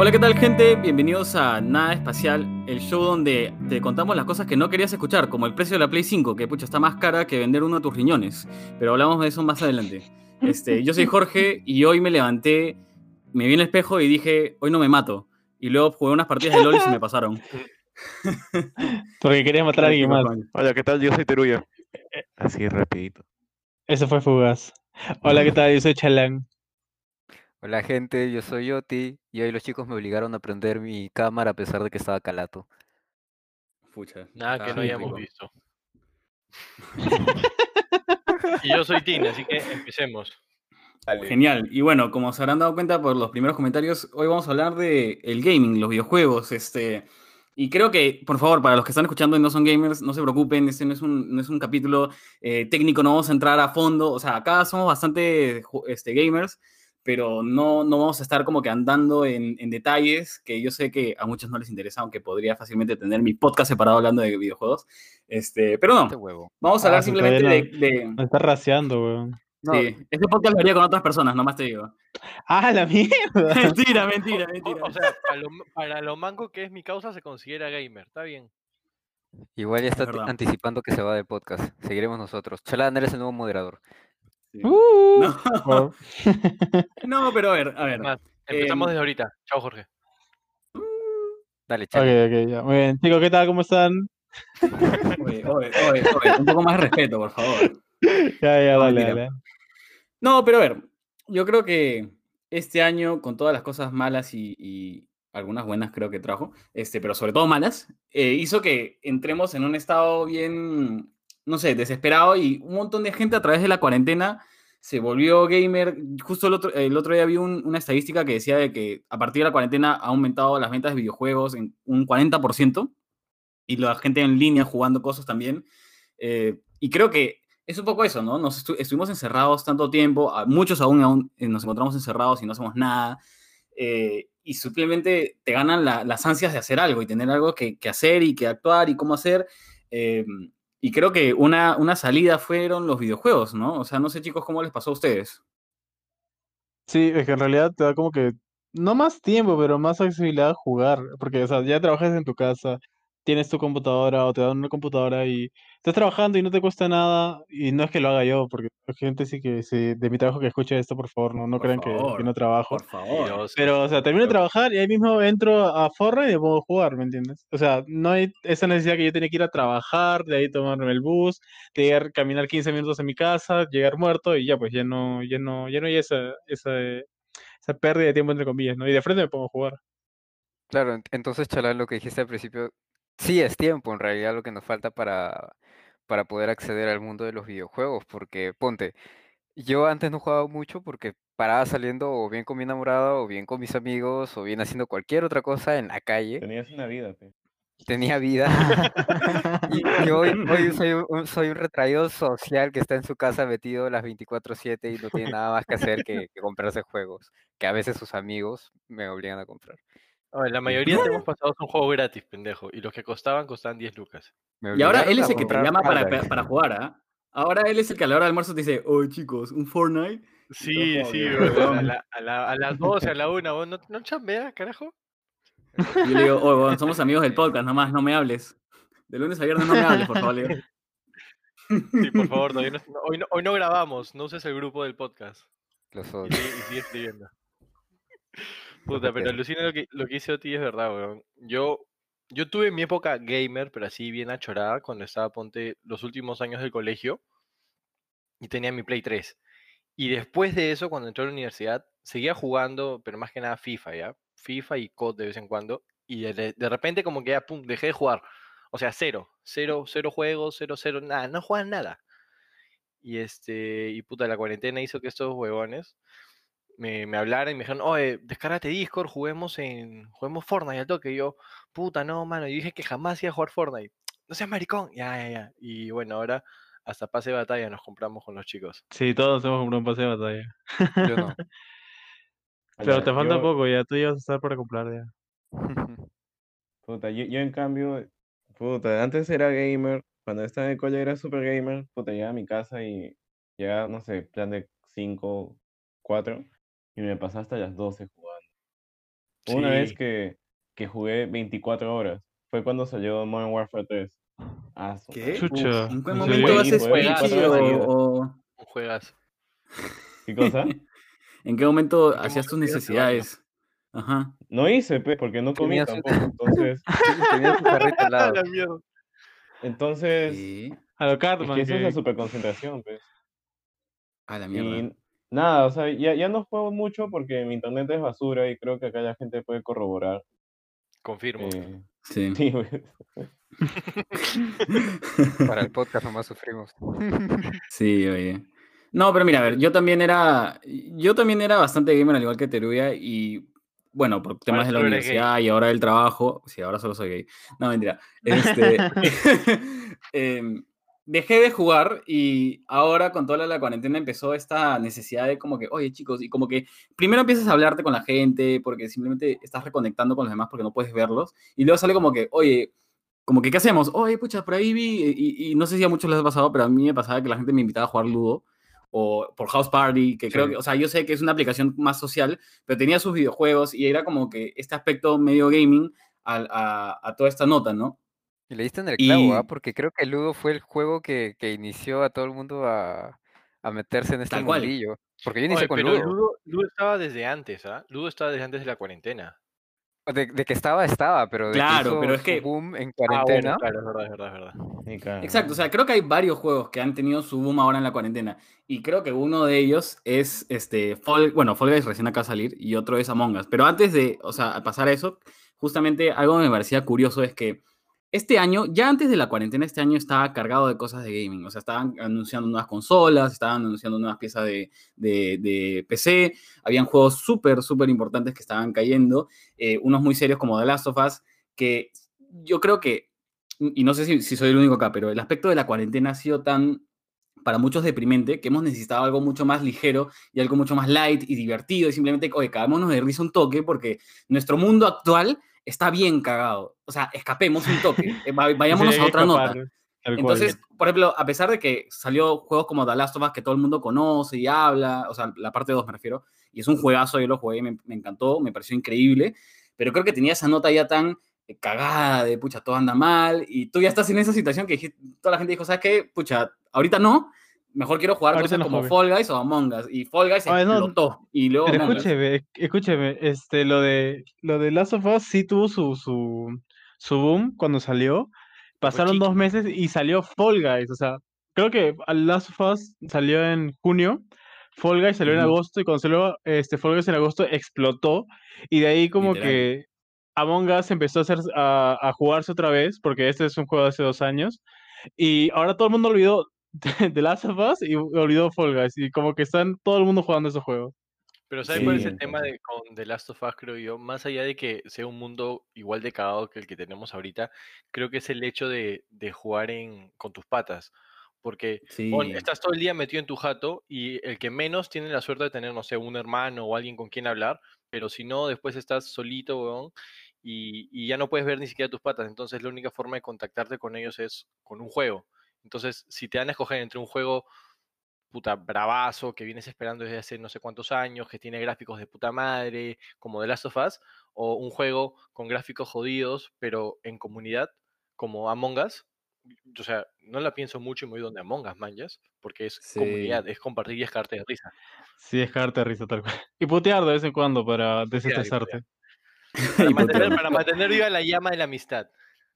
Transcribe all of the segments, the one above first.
Hola, ¿qué tal gente? Bienvenidos a Nada Espacial, el show donde te contamos las cosas que no querías escuchar, como el precio de la Play 5, que pucha, está más cara que vender uno de tus riñones. Pero hablamos de eso más adelante. Este, yo soy Jorge y hoy me levanté, me vi en el espejo y dije, hoy no me mato. Y luego jugué unas partidas de LOL y se me pasaron. Porque querías matar a alguien más. Hola, ¿qué tal? Yo soy Teruya. Así rapidito. Eso fue fugaz. Hola, ¿qué tal? Yo soy Chalán. Hola gente, yo soy Yoti y hoy los chicos me obligaron a prender mi cámara a pesar de que estaba calato. Pucha. Nada que no hayamos visto. y yo soy Tina, así que empecemos. Genial. Y bueno, como se habrán dado cuenta por los primeros comentarios, hoy vamos a hablar de el gaming, los videojuegos. Este, y creo que, por favor, para los que están escuchando y no son gamers, no se preocupen, este no es un, no es un capítulo eh, técnico, no vamos a entrar a fondo. O sea, acá somos bastante este, gamers, pero no, no vamos a estar como que andando en, en detalles que yo sé que a muchos no les interesa, aunque podría fácilmente tener mi podcast separado hablando de videojuegos. Este, pero no, Este huevo. vamos a hablar Ah, sí, simplemente de, Me está raciando, weón. No, Sí, este podcast lo haría con otras personas, nomás te digo. ¡Ah, la mierda! Mentira, mentira, mentira. o sea, para lo, para lo manco que es mi causa se considera gamer, está bien. igual ya está anticipando que se va del podcast. Seguiremos nosotros. Chalán, eres el nuevo moderador. Sí. Uh, No, oh, no, pero a ver, a ver. Más, empezamos Em, desde ahorita. Chao, Jorge. Dale, ok, Chalán. ok, ya. Muy bien. Chicos, ¿qué tal? ¿Cómo están? Oye, oye, oye, oye, un poco más de respeto, por favor. Ya, ya, No, dale, dale. No, pero a ver, yo creo que este año, con todas las cosas malas y, y algunas buenas creo que trajo, este, pero sobre todo malas, eh, hizo que entremos en un estado bien, no sé, desesperado y un montón de gente a través de la cuarentena se volvió gamer. Justo el otro, el otro día vi un- una estadística que decía de que a partir de la cuarentena ha aumentado las ventas de videojuegos en un 40% y la gente en línea jugando cosas también. Eh, y creo que es un poco eso, ¿no? Nos estu- estuvimos encerrados tanto tiempo, muchos aún, aún eh, nos encontramos encerrados y no hacemos nada. eh, y simplemente te ganan la- las ansias de hacer algo y tener algo que, hacer y que actuar y cómo hacer. Y creo que una, una salida fueron los videojuegos, ¿no? O sea, no sé chicos cómo les pasó a ustedes. Sí, es que en realidad te da como que, no más tiempo, pero más accesibilidad a jugar. Porque, o sea, ya trabajas en tu casa, tienes tu computadora o te dan una computadora y estás trabajando y no te cuesta nada. Y no es que lo haga yo, porque hay gente sí que, sí, de mi trabajo que escuche esto, por favor, no, no Por crean que, no trabajo. Por favor. Pero, o sea, termino de trabajar y ahí mismo entro a Fortnite y me a jugar, ¿me entiendes? O sea, no hay esa necesidad que yo tenía que ir a trabajar, de ahí tomarme el bus, de llegar, caminar 15 minutos a mi casa, llegar muerto y ya, pues ya no, ya no, ya no hay esa, esa, esa pérdida de tiempo entre comillas, ¿no? Y de frente me a jugar. Claro, ent- entonces, Chalán, lo que dijiste al principio, sí es tiempo en realidad lo que nos falta para, para poder acceder al mundo de los videojuegos. Porque, ponte, yo antes no jugaba mucho porque paraba saliendo o bien con mi enamorada, o bien con mis amigos, o bien haciendo cualquier otra cosa en la calle. Tenías una vida, pe. Tenía vida. Y, hoy soy un, soy un retraído social que está en su casa metido las 24/7 y no tiene nada más que hacer que, que comprarse juegos, que a veces sus amigos me obligan a comprar. La mayoría te hemos pasado son juegos gratis, pendejo. Y los que costaban, costaban 10 lucas. Y ahora él es el que te llama para, para jugar, ¿ah? Ahora él es el que a la hora del almuerzo te dice, oye chicos, un Fortnite. Sí, todo sí, weón. A, la- a la- a las 12, a la 1, ¿vos no, no chambeas, carajo? Y yo le digo, oye, somos amigos del podcast, nomás, no me hables. De lunes a viernes no me hables, por favor. le digo. Sí, por favor, no- no- hoy, no, hoy no grabamos, no uses el grupo del podcast. Los Y odio. y sigue escribiendo. Puta, pero alucina lo que, lo que hice Oti es verdad, weón. Yo, yo tuve mi época gamer, pero así bien achorada, cuando estaba, ponte, los últimos años del colegio, y tenía mi Play 3. Y después de eso, cuando entré a la universidad, seguía jugando, pero más que nada FIFA, ¿ya? FIFA y COD de vez en cuando. Y de, de repente como que ya, pum, dejé de jugar. O sea, cero. Cero, cero juegos, cero, cero, nada. No juegan nada. Y este, y puta, la cuarentena hizo que estos huevones me, me hablaran y me dijeron, oye, descárgate Discord, juguemos en, juguemos Fortnite al toque. Y yo, puta, no, mano. Y dije que jamás iba a jugar Fortnite. No seas maricón. Ya, ya, ya. Y bueno, ahora hasta pase de batalla nos compramos con los chicos. Sí, todos hemos comprado un pase de batalla. Yo no. Pero te falta yo- poco ya, tú ya vas a estar para comprar ya. Puta, yo, yo en cambio, puta, antes era gamer, cuando estaba en el cole era super gamer, puta, llegaba a mi casa y llegaba, no sé, plan de 5, 4, y me pasaba hasta las 12 jugando. Una vez Sí. que, que jugué 24 horas. Fue cuando salió Modern Warfare 3. Ah, ¿Qué? Chucha. ¿En qué ¿en momento haces Twitch o, o- juegas. ¿Qué cosa? en qué momento ¿En qué hacías tus necesidades? Ajá. No hice, pues, porque no comí tampoco. Entonces, Tenía tu carrito al lado. entonces Sí. A lo es Cartman. que eso es la que- super concentración, pues. A la mierda. Y nada, o sea, ya, ya no juego mucho porque mi internet es basura y creo que acá la gente puede corroborar. Confirmo. eh, Sí. sí. Para el podcast nomás sufrimos. Sí, oye. No, pero mira, a ver, yo también era, yo también era bastante gamer al igual que Teruya y bueno, por temas de la universidad y ahora del trabajo, sí, ahora solo soy gay. No, mentira. Este, em, dejé de jugar y ahora con toda la, cuarentena empezó esta necesidad de como que, oye chicos, y como que primero empiezas a hablarte con la gente porque simplemente estás reconectando con los demás porque no puedes verlos y luego sale como que, oye, como que, ¿qué hacemos? Oye, pucha, por ahí vi, y, y no sé si a muchos les ha pasado, pero a mí me pasaba que la gente me invitaba a jugar Ludo o por House Party, que creo que, o sea, yo sé que es una aplicación más social, pero tenía sus videojuegos y era como que este aspecto medio gaming al- a, a toda esta nota, ¿no? Y le diste en el clavo, ¿ah? Y- Porque creo que Ludo fue el juego que, que inició a todo el mundo a, a meterse en este Tal cual. mundillo. Porque yo Oye, inicié con pero Ludo. Ludo, Ludo estaba desde antes, ¿ah? Ludo estaba desde antes de la cuarentena. De, de que estaba, estaba, pero de Claro, que hizo pero es que- boom en Ah, cuarentena. bueno, claro, es verdad, es verdad, es verdad. Exacto, o sea, creo que hay varios juegos que han tenido su boom ahora en la cuarentena. Y creo que uno de ellos es este Fall, bueno, Fall Guys recién acá a salir y otro es Among Us. Pero antes de, o sea, a pasar a eso, justamente algo que me parecía curioso es que este año, ya antes de la cuarentena, este año estaba cargado de cosas de gaming. O sea, estaban anunciando nuevas consolas, estaban anunciando nuevas piezas de, de- PC, habían juegos súper, súper importantes que estaban cayendo, eh, unos muy serios como The Last of Us, que yo creo que, y no sé si, soy el único acá, pero el aspecto de la cuarentena ha sido tan para muchos deprimente, que hemos necesitado algo mucho más ligero y algo mucho más light y divertido y simplemente, oye, cagámonos de risa un toque porque nuestro mundo actual está bien cagado. O sea, escapemos un toque, eh, va- vayámonos Sí, a otra nota. escapar. Entonces, por ejemplo, a pesar de que salió juegos como The Last of Us que todo el mundo conoce y habla, o sea, la parte 2 me refiero, y es un juegazo, yo lo jugué, me, me encantó, me pareció increíble, pero creo que tenía esa nota ya tan eh, cagada de, pucha, todo anda mal, y tú ya estás en esa situación que toda la gente dijo, ¿sabes qué? Pucha, ahorita no, mejor quiero jugar Ahorita cosas como juegue. Fall Guys o Among Us, y Fall Guys Ay, no, explotó, y luego Pero escúcheme, escúcheme, este, lo de, lo de Last of Us sí tuvo su, su, su boom cuando salió. Pasaron dos meses y salió Fall Guys, o sea, creo que Last of Us salió en junio, Fall Guys salió en agosto y cuando salió este, Fall Guys en agosto explotó y de ahí como Literal. que Among Us empezó a, hacer, a, a jugarse otra vez, porque este es un juego de hace dos años, y ahora todo el mundo olvidó The Last of Us y olvidó Fall Guys, y como que están todo el mundo jugando esos juegos. Pero ¿sabes cuál es Sí, el tema de, con The Last of Us, creo yo? Más allá de que sea un mundo igual de cagado que el que tenemos ahorita, creo que es el hecho de, de jugar en, con tus patas. Porque Sí. estás todo el día metido en tu jato y el que menos tiene la suerte de tener, no sé, un hermano o alguien con quien hablar, pero si no, después estás solito, weón, y, y ya no puedes ver ni siquiera tus patas. Entonces la única forma de contactarte con ellos es con un juego. Entonces, si te dan a escoger entre un juego puta bravazo que vienes esperando desde hace no sé cuántos años, que tiene gráficos de puta madre, como The Last of Us, o un juego con gráficos jodidos, pero en comunidad, como Among Us. O sea, no la pienso mucho y me voy donde Among Us, manjas, porque es Sí. comunidad, es compartir y es cagarte de risa. Sí, es cagarte de risa tal cual. Y putear de vez en cuando para desestresarte. Para mantener, para mantener viva la llama de la amistad.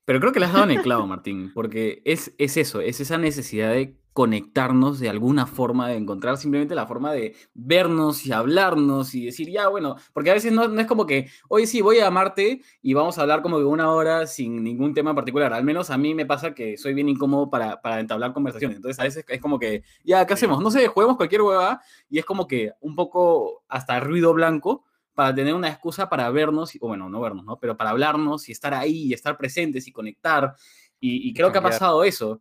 Pero creo que le has dado en el clavo, Martín, porque es, es eso, es esa necesidad de conectarnos de alguna forma, de encontrar simplemente la forma de vernos y hablarnos y decir, ya, bueno, porque a veces no, no es como que, oye, sí, voy a llamarte y vamos a hablar como que una hora sin ningún tema en particular. Al menos a mí me pasa que soy bien incómodo para, para entablar conversaciones. Entonces a veces es como que, ya, ¿qué hacemos? No sé, juguemos cualquier hueva y es como que un poco hasta ruido blanco para tener una excusa para vernos, o bueno, no vernos, ¿no? Pero para hablarnos y estar ahí y estar presentes y conectar. Y, y creo que ha pasado eso.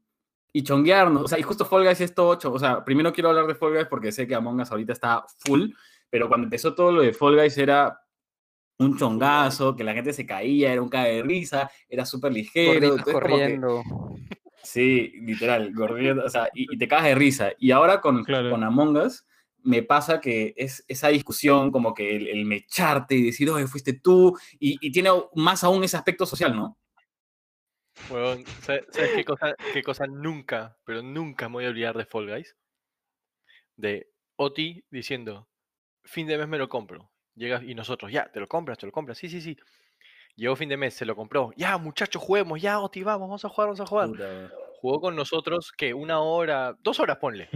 Y chonguearnos. O sea, y justo Fall Guys es todo ocho. O sea, primero quiero hablar de Fall Guys porque sé que Among Us ahorita está full, pero cuando empezó todo lo de Fall Guys era un chongazo, que la gente se caía, era un cague de risa, era súper ligero. Que- corriendo. Sí, literal, gordito, o sea, y, y te cagas de risa. Y ahora con, Claro. con Among Us, me pasa que es esa discusión, como que el, el mecharte y decir, oye, fuiste tú, y, y tiene más aún ese aspecto social, ¿no? Huevón, ¿sabes, sabes qué, cosa, qué cosa nunca, pero nunca me voy a olvidar de Fall Guys? De Oti diciendo, fin de mes me lo compro. Llega y nosotros, ya, te lo compras, te lo compras, sí, sí, sí. Llegó fin de mes, se lo compró. Ya, muchachos, juguemos, ya, Oti, vamos, vamos a jugar, vamos a jugar. Jugó con nosotros que una hora, dos horas ponle.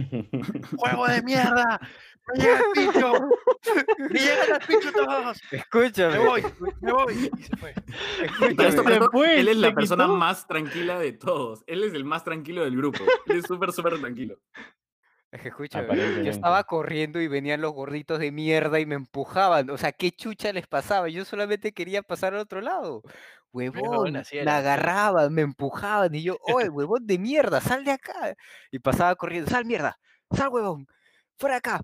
¡Juego de mierda! ¡Me llega el pincho! ¡Me llegan el pincho todos! ¡Me Escúchame. voy! ¡Me voy! Y se fue. Esto, fue, él es la persona quitó. más tranquila de todos. Él es el más tranquilo del grupo. Él es súper, súper tranquilo. Es que escúchame, yo estaba corriendo y venían los gorditos de mierda y me empujaban. O sea, ¿qué chucha les pasaba? Yo solamente quería pasar al otro lado. Huevón, me agarraban, me empujaban y yo, oye, huevón de mierda, sal de acá. Y pasaba corriendo, sal mierda, sal huevón, fuera acá.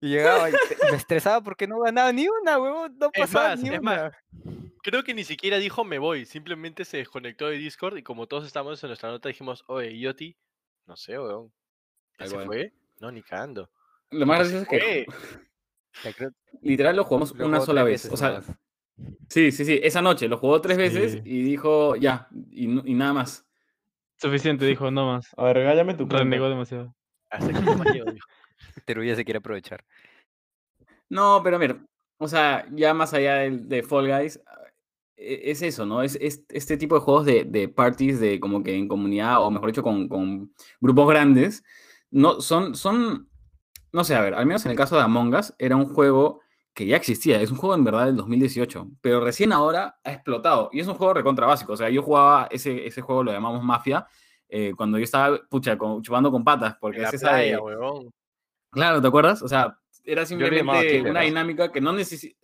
Y llegaba y me estresaba porque no ganaba ni una, huevón, no pasaba más, ni más, una. Creo que ni siquiera dijo me voy, simplemente se desconectó de Discord y como todos estábamos en nuestra nota dijimos, oye, Yoti, no sé, weón. ¿Ya Tal se fue? No, ni cagando. Lo más "Ya gracioso es que fue". Ya creo- literal lo jugamos lo una sola vez. O sea, sí, sí, sí. Esa noche lo jugó tres veces Sí. y dijo ya, y, nada más. Suficiente, dijo, no más. A ver, regálame tu Renegó demasiado. Hasta aquí nomás llego, dijo. Pero ya se quiere aprovechar. No, pero mira, o sea, ya más allá del- de, Fall Guys, e- es eso, ¿no? Es, es este tipo de juegos de, de parties, de como que en comunidad, o mejor dicho, con, con grupos grandes, no, son, son, no sé, a ver, al menos en el caso de Among Us, era un juego que ya existía, es un juego en verdad del 2018, pero recién ahora ha explotado, y es un juego recontra básico, o sea, yo jugaba ese, ese juego, lo llamamos Mafia, eh, cuando yo estaba, pucha, con- chupando con patas, porque En la es esa de... Claro, ¿te acuerdas? O sea, era simplemente Killer, una ¿no? dinámica que no necesita...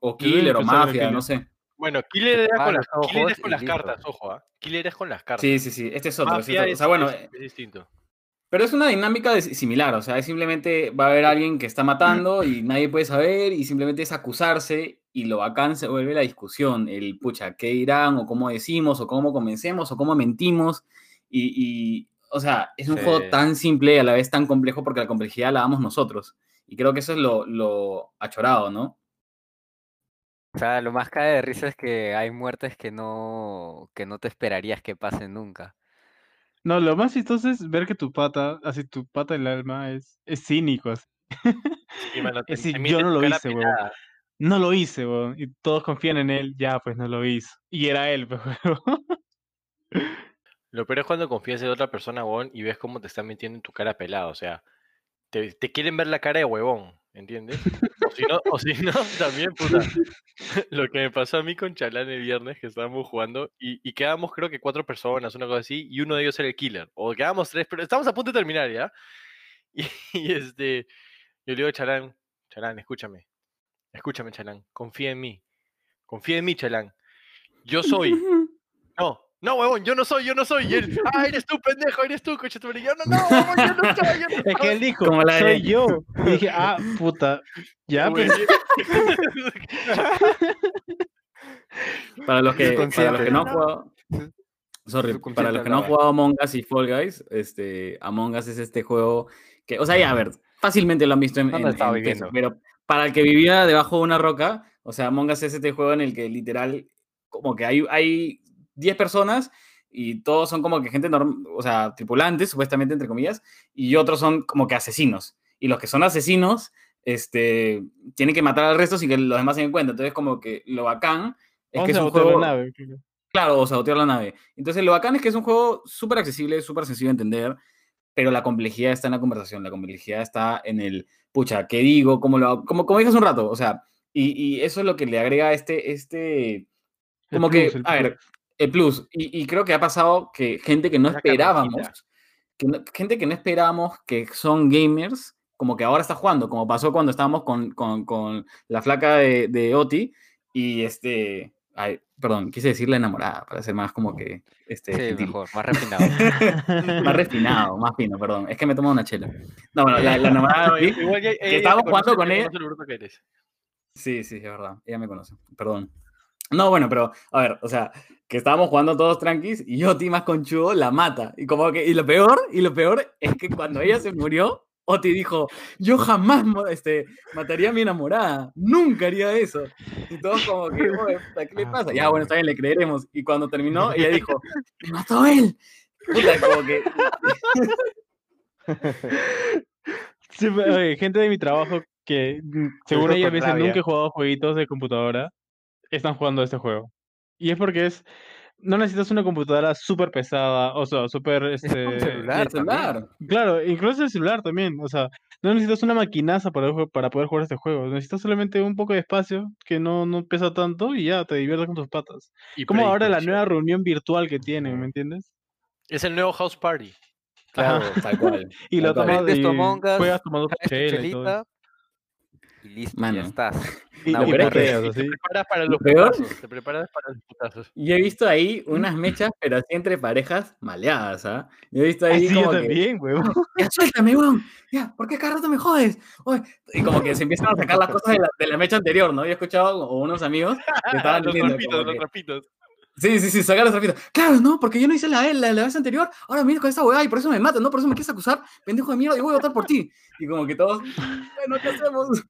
o Yo también Killer o Mafia, Killer. no sé. Bueno, Killer era Ah, con las, Killer es con las cartas, ojo, ¿ah? Killer es con las cartas. Sí, sí, sí. Este es otro. este es otro. O sea, bueno, es- eh, es distinto. Pero es una dinámica de- similar. O sea, es simplemente va a haber alguien que está matando y nadie puede saber y simplemente es acusarse y lo bacán se vuelve la discusión. El, pucha, ¿qué dirán? O cómo decimos, o cómo convencemos, o cómo mentimos. Y, y, o sea, es un juego tan simple y a la vez tan complejo porque la complejidad la damos nosotros. Y creo que eso es lo, lo achorado, ¿no? O sea, lo más cae de risa es que hay muertes que no, que no te esperarías que pasen nunca. No, lo más chistoso es ver que tu pata, así tu pata del alma, es, es cínico. así. Sí, mano, te- Es decir, te yo no lo hice, weón. No lo hice, weón. Y todos confían en él. Ya, pues no lo hizo. Y era él, pues, weón. Lo peor es cuando confías en otra persona, huevón, y ves cómo te están metiendo en tu cara pelada. O sea, te, te quieren ver la cara de huevón, ¿entiendes? O si no, o si no también, puta. Lo que me pasó a mí con Chalán el viernes, que estábamos jugando, y, y quedábamos creo que cuatro personas, una cosa así, y uno de ellos era el killer. O quedábamos tres, pero estamos a punto de terminar ya. Y, y, este, yo le digo a Chalán, Chalán, escúchame. Escúchame, Chalán, confía en mí. Confía en mí, Chalán. Yo soy. No, no, huevón, yo no soy, yo no soy. Y él, ah, eres tú, pendejo, eres tú, coche tu madre". Y yo, no, no, huevón, yo no soy, yo no Es que él soy". dijo, Como la de- soy yo. Y dije, ah, puta. Ya, pues. Para los que, para los que no han jugado. Sorry, para los que no han jugado Among Us y Fall Guys, este, Among Us es este juego que, o sea, ya, a ver, fácilmente lo han visto en, ¿Dónde en- estaba en pero para el que vivía debajo de una roca, o sea, Among Us es este juego en el que literal, como que hay, hay 10 personas y todos son como que gente normal, o sea, tripulantes, supuestamente, entre comillas, y otros son como que asesinos. Y los que son asesinos, este, tienen que matar al resto sin que los demás se den cuenta. Entonces, como que lo bacán es Vamos que es un juego... la nave. Claro, o sabotear la nave. Entonces, lo bacán es que es un juego súper accesible, súper sencillo de entender, pero la complejidad está en la conversación, la complejidad está en el, pucha, ¿qué digo? ¿Cómo lo hago? Como, como dije hace un rato, o sea, y, y eso es lo que le agrega este, este, como plus, que, a ver. El plus. Y, y creo que ha pasado que gente que no esperábamos, que no- gente que no esperábamos que son gamers, como que ahora está jugando, como pasó cuando estábamos con, con, con la flaca de, de Oti y este, ay, perdón, quise decirle enamorada para ser más como que, este, Sí, gentil. mejor, más refinado. más refinado, más fino, perdón, es que me tomo una chela. No, bueno, la, la enamorada No, de Oti, igual ella ya te estábamos jugando con ella. que. Sí, sí, es verdad. Ella me conoce. Perdón. No, bueno, pero, a ver, o sea, que estábamos jugando todos tranquis y Oti más conchudo la mata. Y como que, y lo peor, y lo peor es que cuando ella se murió, Oti dijo, yo jamás este, mataría a mi enamorada, nunca haría eso. Y todos como que, "Oye, puta, ¿qué le Ah, pasa? Ya, bueno, está bien, le creeremos. Y cuando terminó, ella dijo, "Me mató él. Puta, como que, Sí, pero, oye, gente de mi trabajo que, mm, según ella, me dicen nunca he jugado jueguitos de computadora, están jugando este juego. Y es porque es, no necesitas una computadora súper pesada, o sea, súper, este, celular celular. Claro, incluso el celular también, o sea, no necesitas una maquinaza para, para poder jugar este juego, necesitas solamente un poco de espacio que no, no pesa tanto y ya te diviertes con tus patas. Y Como ahora la nueva reunión virtual que tienen, ¿me entiendes? Es el nuevo House Party. Claro, tal cual. Y lo tal cual. tomas Us, juegas tomando tu chelita y listo, Mano. ya estás. Buena puteas, Te preparas para Lo los peor- putazos. Te preparas para los putazos. Yo he visto ahí unas mechas, pero así entre parejas maleadas, ¿ah? Yo he visto ahí Así yo como que, también, huevón. ya suéltame, weón, ya, ¿por qué cada rato me jodes? Oye, Y como que se empiezan a sacar las cosas de la, de la mecha anterior, ¿no? Yo he escuchado a unos amigos que estaban los diciendo trapitos, los que- trapitos. Sí, sí, sí, sacar los trapitos. Claro, no, porque yo no hice la, la, la vez anterior, ahora vienes con esa hueá y por eso me matan, ¿no? Por eso me quieres acusar, pendejo de mierda, y voy a votar por ti. Y como que todos, bueno, ¿qué hacemos?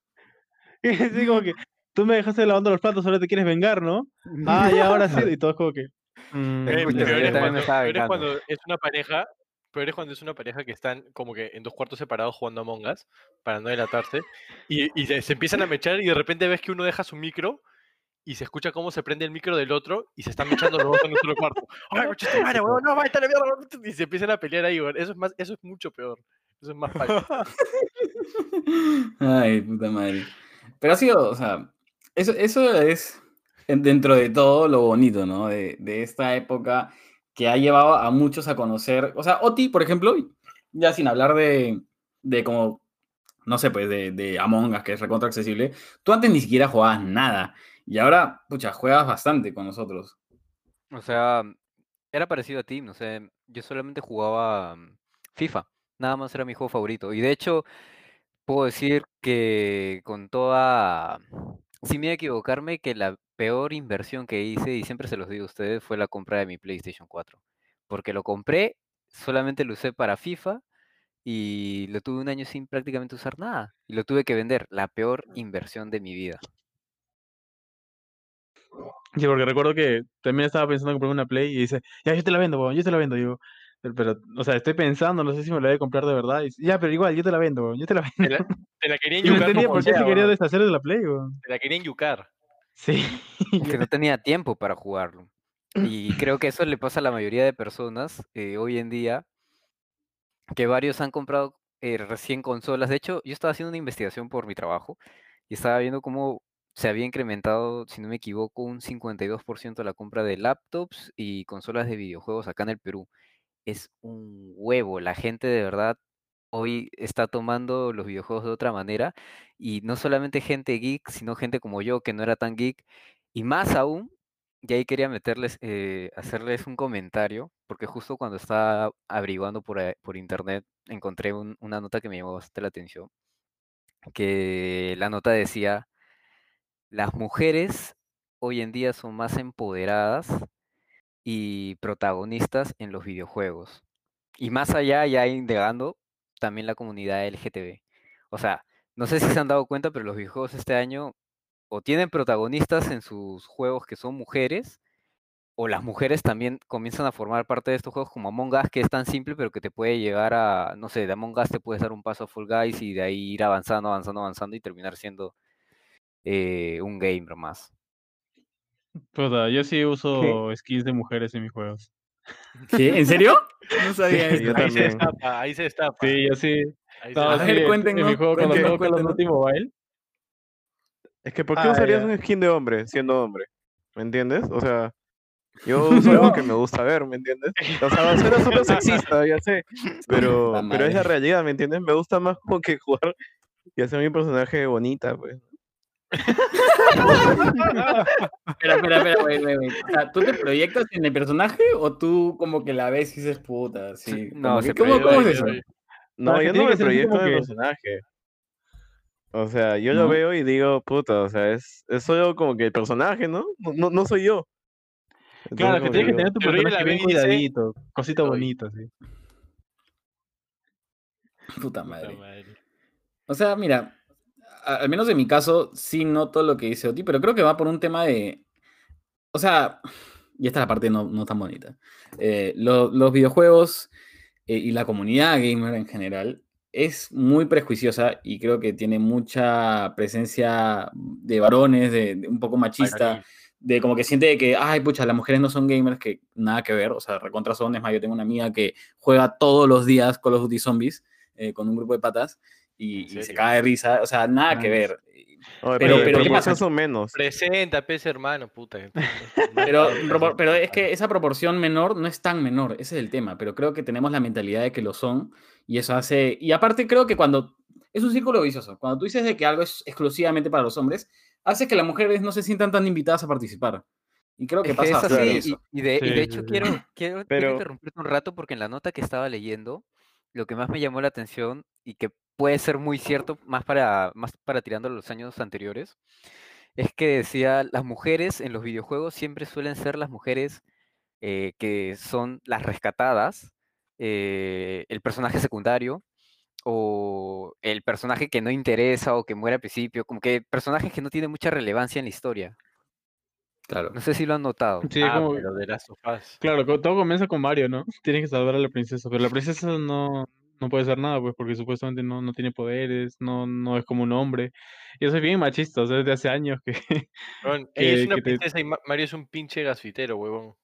Así como que tú me dejaste lavando los platos, ahora te quieres vengar, ¿no? Ah, ya, ahora sí. Y todos como que. mm, Eh, Escucha, peor yo es también me cuando, peor es cuando es una pareja, peor es cuando es una pareja que están como que en dos cuartos separados jugando Among Us para no delatarse y, y se, se empiezan a mechar y de repente ves que uno deja su micro y se escucha cómo se prende el micro del otro y se están mechando los dos en un solo cuarto. ¡Ay, coche madre, huevón! ¡No, váyate a la mierda! Y se empiezan a pelear ahí, huevón. Eso es, más, eso es mucho peor. Eso es más pacho. Ay, puta madre. Pero ha sido, o sea, eso, eso es en- dentro de todo lo bonito, ¿no? De, de esta época que ha llevado a muchos a conocer, o sea, Oti, por ejemplo, ya sin hablar de, de como, no sé, pues de, de Among Us, que es recontra accesible, tú antes ni siquiera jugabas nada y ahora, pucha, juegas bastante con nosotros. O sea, era parecido a ti, no sé, yo solamente jugaba mm, FIFA, nada más era mi juego favorito. Y de hecho, puedo decir que con toda, sin miedo a equivocarme, que la peor inversión que hice, y siempre se los digo a ustedes, fue la compra de mi PlayStation 4. Porque lo compré, solamente lo usé para FIFA y lo tuve un año sin prácticamente usar nada. Y lo tuve que vender, la peor inversión de mi vida. Sí, porque recuerdo que también estaba pensando en comprarme una Play y dice, ya, yo te la vendo, yo te la vendo. Digo, pero, pero, o sea, estoy pensando, no sé si me la voy a comprar de verdad. Y ya, pero igual, yo te la vendo, yo te la Te vendo. la, te la querían Y no yucar entendía por qué se quería deshacer de la Play, huevón. Te la querían yucar. Sí. que no tenía tiempo para jugarlo. Y creo que eso le pasa a la mayoría de personas eh, hoy en día, que varios han comprado eh, recién consolas. De hecho, yo estaba haciendo una investigación por mi trabajo y estaba viendo cómo se había incrementado, si no me equivoco, un 52% la compra de laptops y consolas de videojuegos acá en el Perú. Es un huevo. La gente de verdad hoy está tomando los videojuegos de otra manera y no solamente gente geek, sino gente como yo que no era tan geek y más aún, y ahí quería meterles, eh, hacerles un comentario, porque justo cuando estaba averiguando por, ahí- por internet encontré un- una nota que me llamó bastante la atención, que la nota decía, las mujeres hoy en día son más empoderadas y protagonistas en los videojuegos. Y más allá, ya indagando, también la comunidad LGTB. O sea, no sé si se han dado cuenta, pero los videojuegos este año o tienen protagonistas en sus juegos que son mujeres, o las mujeres también comienzan a formar parte de estos juegos como Among Us, que es tan simple, pero que te puede llegar a, no sé, de Among Us te puedes dar un paso a Fall Guys y de ahí ir avanzando, avanzando, avanzando y terminar siendo eh, un gamer más. Puta, yo sí uso skins de mujeres en mis juegos. ¿Qué? ¿En serio? No sabía Sí, eso. Ahí se destapa, ahí se destapa. Sí, yo sí. ahí se No, A sí, ver, en- cuéntenos, En mi juego, cuando juego Call of cuéntenos. Duty Mobile. Es que ¿por qué Ah, usarías un skin de hombre siendo hombre? ¿Me entiendes? O sea, yo uso algo que me gusta ver, ¿me entiendes? O sea, suena súper sexista, ya sé, pero, pero es la realidad, ¿me entiendes? Me gusta más como que jugar y hacer mi personaje bonita, pues. Espera, espera, espera, wait, wait. O sea, ¿tú te proyectas en el personaje o tú como que la ves y dices puta? Sí. no, se ¿cómo, es eso? No, yo no me proyecto en el que- personaje. O sea, yo ¿No? lo veo y digo, puta, o sea, es, es solo como que el personaje, ¿no? No, no, no soy yo. Entonces, Claro, que tienes que tener tu personaje bien cuidadito, cosita bonita, sí. Puta madre. O sea, mira, a- al menos en mi caso, sí noto lo que dice Oti, pero creo que va por un tema de. O sea, y esta es la parte no, no tan bonita. Eh, lo- los videojuegos eh, y la comunidad gamer en general es muy prejuiciosa y creo que tiene mucha presencia de varones, de, de un poco machista, de como que siente que, ay, pucha, las mujeres no son gamers, que nada que ver, o sea, recontra son, es más, yo tengo una amiga que juega todos los días Call of Duty Zombies eh, con un grupo de patas y, ¿En y se cae de risa, o sea, nada que Nice. ver. Oye, Pero- pero, pero ¿qué ¿qué pasa? son menos. Presenta, pez hermano, puta. que- Pero, pero es que esa proporción menor no es tan menor, ese es el tema, pero creo que tenemos la mentalidad de que lo son y eso hace, y aparte creo que cuando, es un círculo vicioso, cuando tú dices de que algo es exclusivamente para los hombres, hace que las mujeres no se sientan tan invitadas a participar. Y creo que Es que pasa es bastante así, y, y de, y Sí, de sí, hecho sí. quiero, quiero, quiero Pero- interrumpirte un rato porque en la nota que estaba leyendo, lo que más me llamó la atención y que puede ser muy cierto, más para, más para tirando a los años anteriores, es que decía, las mujeres en los videojuegos siempre suelen ser las mujeres eh, que son las rescatadas, eh, el personaje secundario o el personaje que no interesa o que muere al principio, como que personajes que no tienen mucha relevancia en la historia. Claro. No sé si lo han notado. Sí, ah, como, pero de las sofás. claro, todo comienza con Mario, ¿no? Tienes que salvar a la princesa, pero la princesa no, no puede hacer nada, pues, porque supuestamente no, no tiene poderes, no, no es como un hombre. Y eso es bien machista, o sea, desde hace años que... Ella es una que te- princesa y Ma- Mario es un pinche gasfitero, huevón.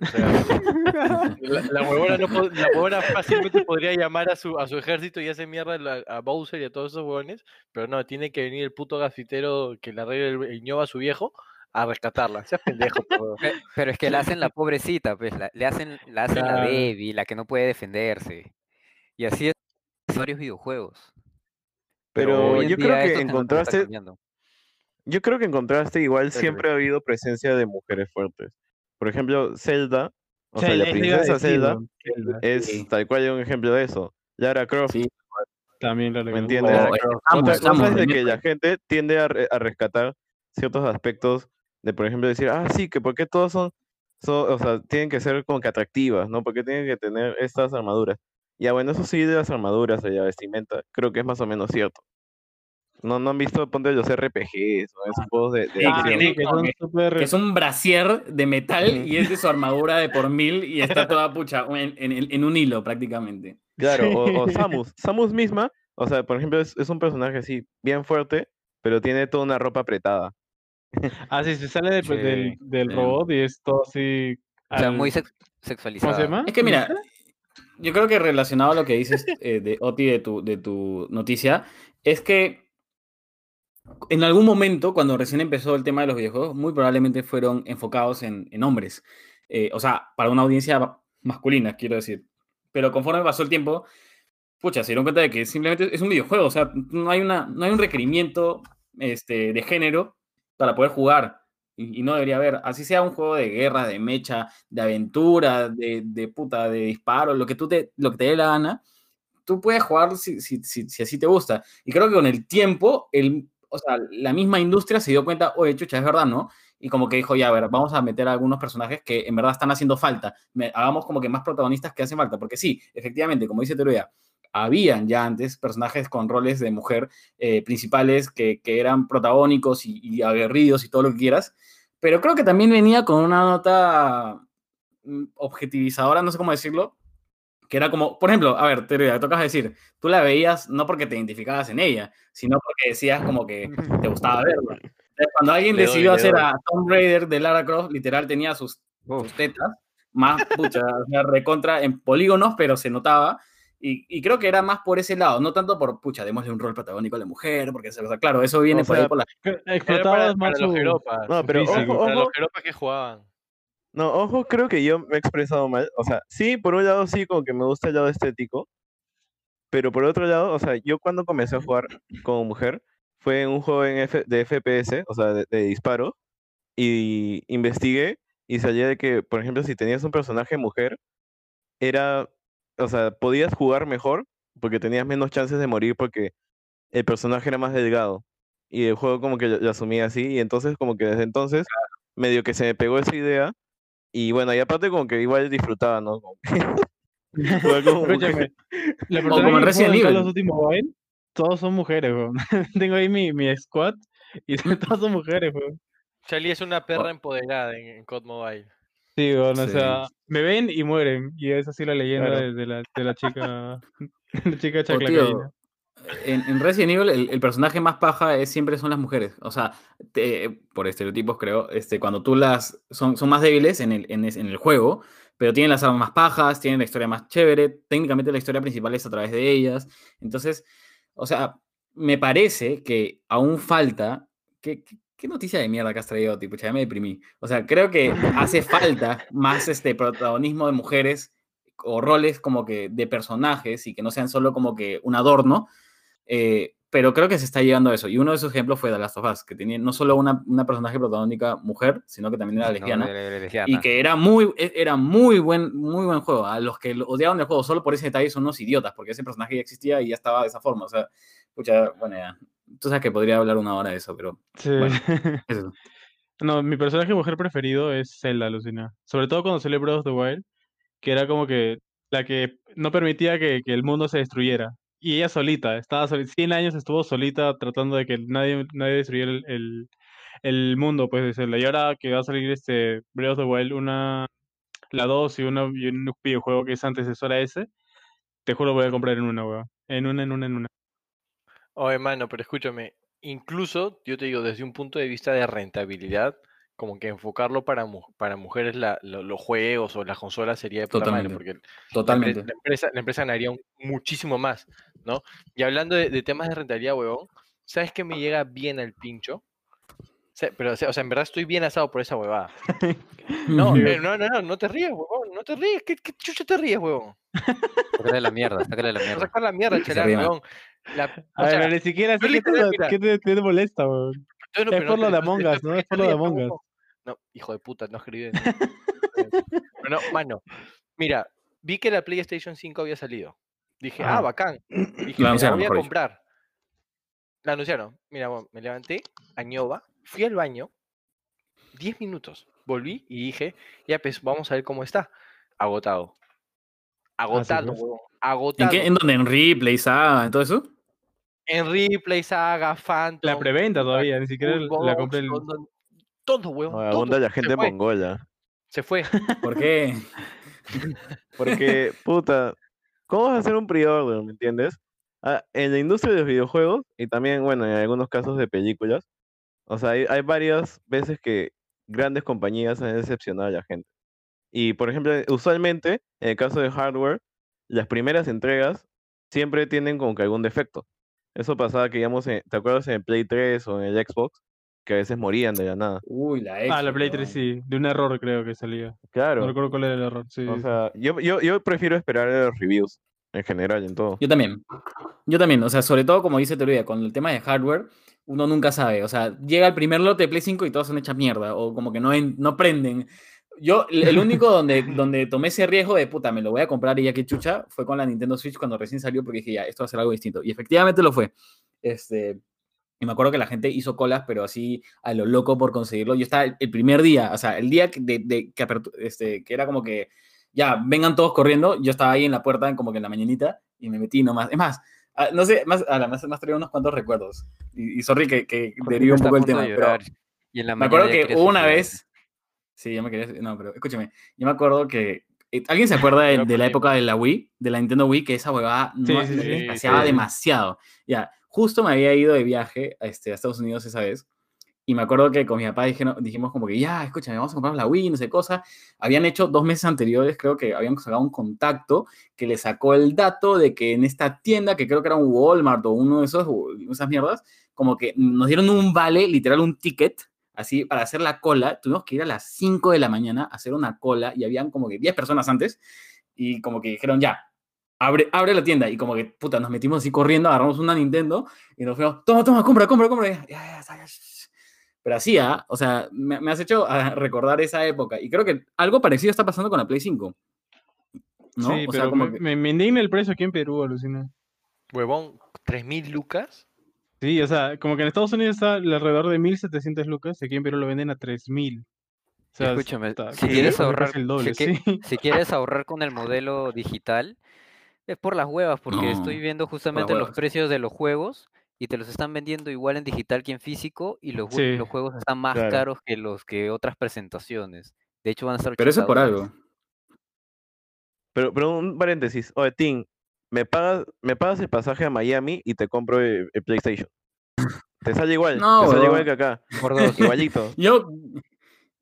O sea, la, la huevona no la huevona fácilmente podría llamar a su, a su ejército y hace mierda la- a Bowser y a todos esos huevones, pero no, tiene que venir el puto gasfitero que le arregle el, el ñoba a su viejo a rescatarla. Seas pendejo, Pero es que la hacen la pobrecita, pues, la, le hacen, la hacen la Claro. baby, la que no puede defenderse. Y así es en varios videojuegos. Pero yo creo que encontraste, yo creo que en contraste igual siempre ha habido presencia de mujeres fuertes. Por ejemplo, Zelda, o sea, la princesa decir, Zelda es Sí. tal cual un ejemplo de eso. Lara Croft, Sí. También, claro. ¿me entiendes? O, Lara eh, Otra cosa es de que la gente tiende a, re- a rescatar ciertos aspectos de, por ejemplo, decir, ah, sí, que por qué todos son, son- o sea, tienen que ser como que atractivas, ¿no? Porque tienen que tener estas armaduras. Ya, bueno, eso sí de las armaduras, de la vestimenta, creo que es más o menos cierto. No, no han visto, ponte los RPGs, o esos juegos de, de Sí, que Ah, acción. tiene sí, que como son que- súper... Que es un brasier de metal y es de su armadura de por mil y está toda pucha en, en- en un hilo prácticamente. Claro, o. Samus. Samus misma, o sea, por ejemplo, es, es un personaje así, bien fuerte, pero tiene toda una ropa apretada. Ah, sí, se sale del, Sí, del, del sí. robot y es todo así... O sea, muy al- sex- ¿Cómo sexualizada. se llama? Es que ¿Cómo mira? Yo creo que relacionado a lo que dices eh, de Oti de tu, de tu noticia, es que en algún momento, cuando recién empezó el tema de los videojuegos, muy probablemente fueron enfocados en, en hombres. Eh, o sea, para una audiencia ma- masculina, quiero decir. Pero conforme pasó el tiempo, pucha, se dieron cuenta de que simplemente es un videojuego. O sea, no hay, una, no hay un requerimiento este, de género para poder jugar. Y, no debería haber. Así sea un juego de guerra, de mecha, de aventura, de, de puta, de disparo, lo que, tú te, lo que te dé la gana, tú puedes jugar si, si, si, si así te gusta. Y creo que con el tiempo, el, o sea, la misma industria se dio cuenta, oye, chucha, es verdad, ¿no? Y como que dijo, ya, a ver, vamos a meter a algunos personajes que en verdad están haciendo falta. Me- hagamos como que más protagonistas que hacen falta. Porque sí, efectivamente, como dice Teruya, habían ya antes personajes con roles de mujer eh, principales que, que eran protagónicos y, y aguerridos y todo lo que quieras. Pero creo que también venía con una nota mm, objetivizadora, no sé cómo decirlo, que era como, por ejemplo, a ver, Teruya, tocas decir, tú la veías no porque te identificabas en ella, sino porque decías como que te gustaba verla. Entonces, Cuando alguien doy, decidió hacer a Tomb Raider de Lara Croft, literal tenía sus, sus tetas, más pucha, o sea, recontra en polígonos, pero se notaba. Y, y creo que era más por ese lado, no tanto por, pucha, démosle un rol protagónico a la mujer, porque, o sea, claro, eso viene O por ahí sea, por la... Que Era Explotaba para, más los jeropas. No, pero ojo, Para los ojo, jeropas que jugaban. no, ojo, creo que yo me he expresado mal. O sea, sí, por un lado sí, como que me gusta el lado estético, pero por otro lado, o sea, yo cuando comencé a jugar como mujer, fue en un juego en F- de FPS, o sea, de, de disparo, y investigué y salía de que, por ejemplo, si tenías un personaje mujer, era, o sea, podías jugar mejor porque tenías menos chances de morir porque el personaje era más delgado. Y el juego como que lo, lo asumía así, y entonces como que desde entonces medio que se me pegó esa idea, y bueno, y aparte como que igual disfrutaba, ¿no? Como como mujer. Escúchame, los como que Evil. of Duty Mobile, todos son mujeres, weón. Tengo ahí mi, mi squad y todos son mujeres, weón. Charlie es una perra empoderada en, en COD Mobile. Sí, weón, o Sí. sea, me ven y mueren. Y es así la leyenda Claro. de, de la, de la chica, la chica chacla tío, en, en Resident Evil el, el personaje más paja es, siempre son las mujeres. O sea, te- por estereotipos creo, este, cuando tú las... Son, son más débiles en el, en, en el juego, pero tienen las armas más pajas, tienen la historia más chévere. Técnicamente la historia principal es a través de ellas. Entonces, o sea, me parece que aún falta... ¿Qué, qué, qué noticia de mierda que has traído, tipo? Ya me deprimí. O sea, creo que hace falta más este protagonismo de mujeres o roles como que de personajes y que no sean solo como que un adorno, eh, pero creo que se está llegando a eso. Y uno de esos ejemplos fue The Last of Us, que tenía no solo una, una personaje protagónica mujer, sino que también era No, lesbiana. era- era lesbiana. Y que era muy, e- era muy buen, muy buen juego. A los que odiaban el juego solo por ese detalle son unos idiotas, porque ese personaje ya existía y ya estaba de esa forma. O sea, escucha, bueno, ya. Tú sabes que podría hablar una hora de eso, pero Sí. Bueno. es eso. No, mi personaje mujer preferido es Zelda, Lucina. Sobre todo cuando salió Breath of the Wild, que era como que la que no permitía que, que el mundo se destruyera. Y ella solita, estaba solita, 100 años estuvo solita tratando de que nadie, nadie destruyera el, el, el mundo, pues, de Zelda. Y ahora que va a salir este Breath of the Wild, una, la 2 y, una, y un videojuego que es antecesor a ese, te juro voy a comprar en una, weón. En una, en una, en una. Oye, mano, pero escúchame, incluso yo te digo, desde un punto de vista de rentabilidad, como que enfocarlo para, mu- para mujeres la- lo- los juegos o las consolas sería de puta madre, Totalmente. porque la, empre- Totalmente. la empresa, la empresa ganaría un- muchísimo más, ¿no? Y hablando de, de temas de rentabilidad, huevón, ¿sabes qué me llega bien al pincho? Pero, o sea, en verdad estoy bien asado por esa huevada. No, no, no, no, no te ríes, huevón, no te ríes, ¿qué, qué chucha te ríes, huevón? Sácale la mierda, sácale la mierda. sacar la mierda, man. huevón. La- o A ver, sea, ni siquiera sé qué te, te, qué te molesta, weón. Entonces, Es por lo de Among Us, ¿no? ¿por Es por lo de Among Us. No, hijo de puta, no escribí. Bueno, mano, mira, vi que la PlayStation 5 había salido. Dije, ah, bacán. Dije, La me la anunciaron, voy a dicho. comprar. La anunciaron. Mira, bueno, me levanté, añoba, fui al baño, 10 minutos, volví y dije, ya pues, vamos a ver cómo está. Agotado. Agotado, pues. huevón, ¿En, agotado. qué, ¿En dónde? ¿En Replay, Saga, en todo eso? En replay, saga, Phantom. La preventa todavía, ni siquiera la Xbox, compré el... todo, huevón. No, todo. la gente mongola. Se fue. ¿Por qué? Porque, puta, ¿cómo vas a hacer un pre-order, me entiendes? Ah, en la industria de los videojuegos y también, bueno, en algunos casos de películas, o sea, hay, hay varias veces que grandes compañías han decepcionado a la gente. Y, por ejemplo, usualmente, en el caso de hardware, las primeras entregas siempre tienen como que algún defecto. Eso pasaba que, digamos, en- ¿te acuerdas en el Play 3 o en el Xbox? Que a veces morían de la nada. Uy, la Ah, la Xbox, Play 3 weón. sí, de un error creo que salía. No Claro. recuerdo cuál era el error, sí. O sea, yo, yo, yo prefiero esperar a los reviews en general, en todo. Yo también. Yo también. O sea, sobre todo, como dice Teoría, con el tema de hardware, uno nunca sabe. O sea, llega el primer lote de Play 5 y todos son hechas mierda. O como que no, en- no prenden. Yo, el único donde, donde tomé ese riesgo de puta, me lo voy a comprar y ya que chucha, fue con la Nintendo Switch cuando recién salió, porque dije, ya, esto va a ser algo distinto. Y efectivamente lo fue. Este. Y me acuerdo que la gente hizo colas, pero así a lo loco por conseguirlo. Yo estaba el, primer día, o sea, el día que, de, de- que, este, que era como que, ya, vengan todos corriendo. Yo estaba ahí en la puerta, como que en la mañanita, y me metí nomás. Es más, ah, no sé, más, a la más, más traía unos cuantos recuerdos. Y, y sorry que, que derive un a poco el tema, pero y en la me acuerdo que hubo una vez. Sí, yo me quería. No, pero escúchame. Yo me acuerdo que. eh, ¿Alguien se acuerda de, de la época de la Wii? De la Nintendo Wii, que esa huevada no, Sí, sí, demasiado. Ya, justo me había ido de viaje a, este, a Estados Unidos esa vez. Y me acuerdo que con mi papá dijeron- dijimos como que, ya, escúchame, vamos a comprar la Wii, no sé cosa. Habían hecho dos meses anteriores, creo que habían sacado un contacto que le sacó el dato de que en esta tienda, que creo que era un Walmart o uno de esos, esas mierdas, como que nos dieron un vale, literal un ticket, así, para hacer la cola. Tuvimos que ir a las 5 de la mañana a hacer una cola y habían como que 10 personas antes y como que dijeron, ya, abre, abre la tienda. Y como que, puta, nos metimos así corriendo, agarramos una Nintendo y nos fuimos, toma, toma, compra, compra, compra. Ya, ya, ya. Pero así, ¿ah? o sea, me, me has hecho ah, recordar esa época. Y creo que algo parecido está pasando con la Play 5. ¿no? Sí, o sea, pero como me, que- me, me indigna el precio aquí en Perú, alucina. Huevón, ¿3.000 lucas? Sí, o sea, como que en Estados Unidos está alrededor de 1.700 lucas y aquí en Perú lo venden a 3.000. O sea, Escúchame, está- si quieres ahorrar, el doble, si, que- sí. si quieres ahorrar con el modelo digital, es por las huevas, porque estoy viendo justamente los precios de los juegos y te los están vendiendo igual en digital que en físico y los, jue- Sí. los juegos están más Claro. caros que los que otras presentaciones. De hecho, van a estar Pero eso es 80 por algo. Pero, pero un paréntesis. Oye, Tim, me pagas, me pagas el pasaje a Miami y te compro el, el PlayStation. Te sale igual, No, te sale bro. igual que acá. Por dos. Igualito. Yo,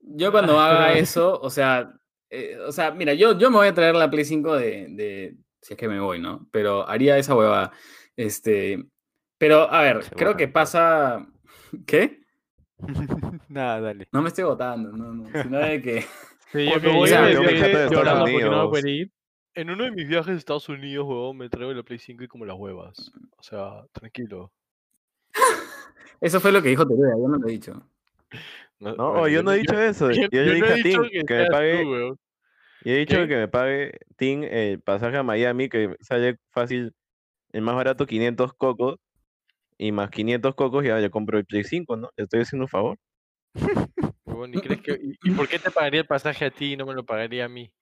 yo cuando Ah, haga pero- eso, o sea, eh, o sea, mira, yo, yo me voy a traer la Play 5 de, de, si es que me voy, ¿no? Pero haría esa hueva. Este, pero, a ver, Se creo que pasa, ¿qué? Nada, dale. No me estoy votando, no, no, sino de que, Sí, yo Cuando que voy voy a llorando porque no a poder ir. En uno de mis viajes a Estados Unidos, huevón, me traigo la Play 5 y como las huevas. O sea, tranquilo. eso fue lo que dijo Teruya, yo no lo he dicho. No, bueno, yo no he dicho eso. Yo, yo no dije he a dicho Tim que que me pague, tú, yo he dicho ¿Qué? que me pague Tim el pasaje a Miami, que sale fácil, el más barato 500 cocos, y más 500 cocos ya le compro el Play 5, ¿no? Le estoy haciendo un favor. Huevón, ¿y, crees que, y, y por qué te pagaría el pasaje a ti y no me lo pagaría a mí?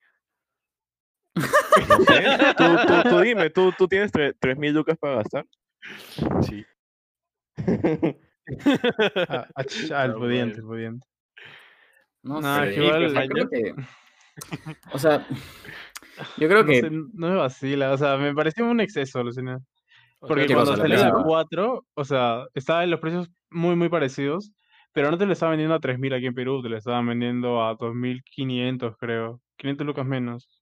No sé. tú, tú, tú dime, ¿tú, tú tienes 3.000 lucas para gastar? Sí. Ah, ah, ah, el No, pudiente, el pudiente. No, No, sé, igual- o sea, creo que, o sea, yo creo No, que, sé, no me vacila, o sea, me pareció un exceso, alucina. O Porque sea, ¿Qué cuando salió la cinco? 4, o sea, estaban los precios muy, muy parecidos, pero no te lo estaban vendiendo a 3.000 aquí en Perú, te lo estaban vendiendo a 2.500, creo. 500 lucas menos.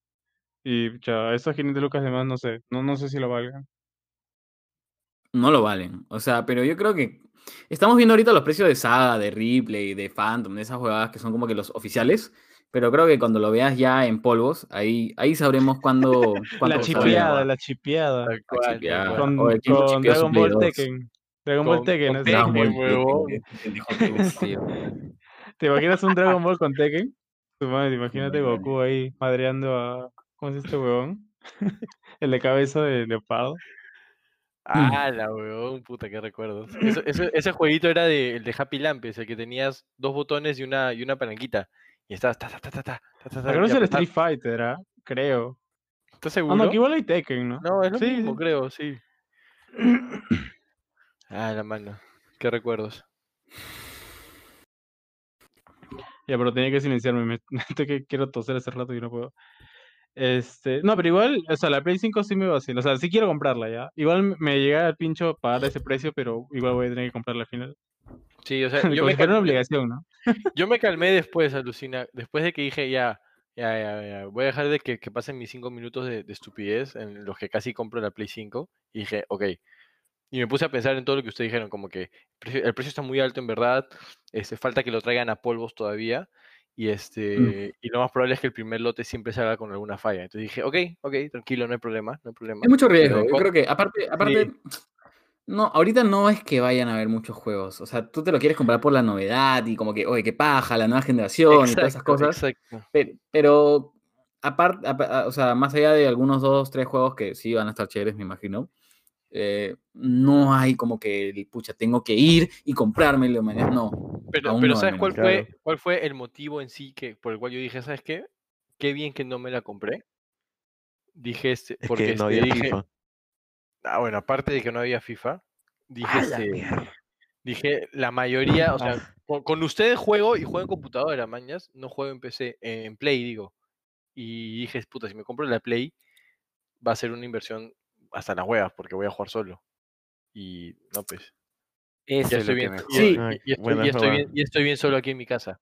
Y, ya, esos 500 lucas de más, no sé, no, no sé si lo valgan. no lo valen. O sea, pero yo creo que estamos viendo ahorita los precios de Saga, de Ripley, de Phantom, de esas jugadas que son como que los oficiales. Pero creo que cuando lo veas ya en polvos, ahí, ahí sabremos cuándo. La chipeada, la chipeada. La chipeada. Con, Oye, ¿quién no con Dragon Ball 2? Tekken. Dragon Ball Tekken. ¿Te imaginas un Dragon Ball con Tekken? Tu madre, imagínate Goku ahí madreando a. ¿Cómo es este huevón? El de cabeza de leopardo. Ah, la weón, puta, qué recuerdos. Eso- eso- ese jueguito era de, el de Happy Lampes, el que tenías dos botones y una, y una palanquita. Y estabas ta ta ta ta ta ta ta, ta, no y es el Street Fighter, ¿ah? Creo. ¿Estás Ah, seguro? no, que igual hay Tekken, ¿no? No, es lo Sí, mismo, sí. creo, sí. Ah, la mano. Qué recuerdos. Ya, pero tenía que silenciarme. Me, estoy que quiero toser hace rato y no puedo. Este, no, pero igual, o sea, la Play 5 sí me vacila. O sea, sí quiero comprarla ya. Igual me llega al pincho pagar ese precio, pero igual voy a tener que comprarla al final. Sí, o sea, yo si me, fuera una obligación, ¿no? yo me calmé después, alucina. Después de que dije, ya, ya, ya, ya, voy a dejar de que, que pasen mis cinco minutos de, de estupidez en los que casi compro la Play 5. Y dije, ok. Y me puse a pensar en todo lo que ustedes dijeron, como que el precio, el precio está muy alto en verdad, este, falta que lo traigan a polvos todavía. Y este, y lo más probable es que el primer lote siempre salga con alguna falla. Entonces dije, ok, ok, tranquilo, no hay problema, no hay problema. Es mucho riesgo. Pero Yo creo que, aparte, aparte, no, ahorita no es que vayan a haber muchos juegos. O sea, tú te lo quieres comprar por la novedad y como que, oye, qué paja, la nueva generación y todas esas cosas. exacto. Pero, pero aparte, o sea, más allá de algunos dos, tres juegos que sí van a estar chéveres, me imagino, eh, no hay como que, el, pucha, tengo que ir y comprármelo, mañana. No. Pero, no, ¿sabes cuál fue, cuál fue el motivo en sí que, por el cual yo dije, ¿sabes qué? Qué bien que no me la compré. Dije este, Es porque que no este, había dije, FIFA. ah, bueno, aparte de que no había FIFA, dije, ¡A la este, dije, la mayoría, o sea, Ah. con, con ustedes juego y juego en computadora, mañas, no juego en PC, en, en Play, digo. Y dije, puta, si me compro la Play, va a ser una inversión hasta las huevas, porque voy a jugar solo. Y no, pues. Eso Ya es lo estoy bien, me. Sí. y- Ay, y estoy, bien, jugada. y estoy bien solo aquí en mi casa.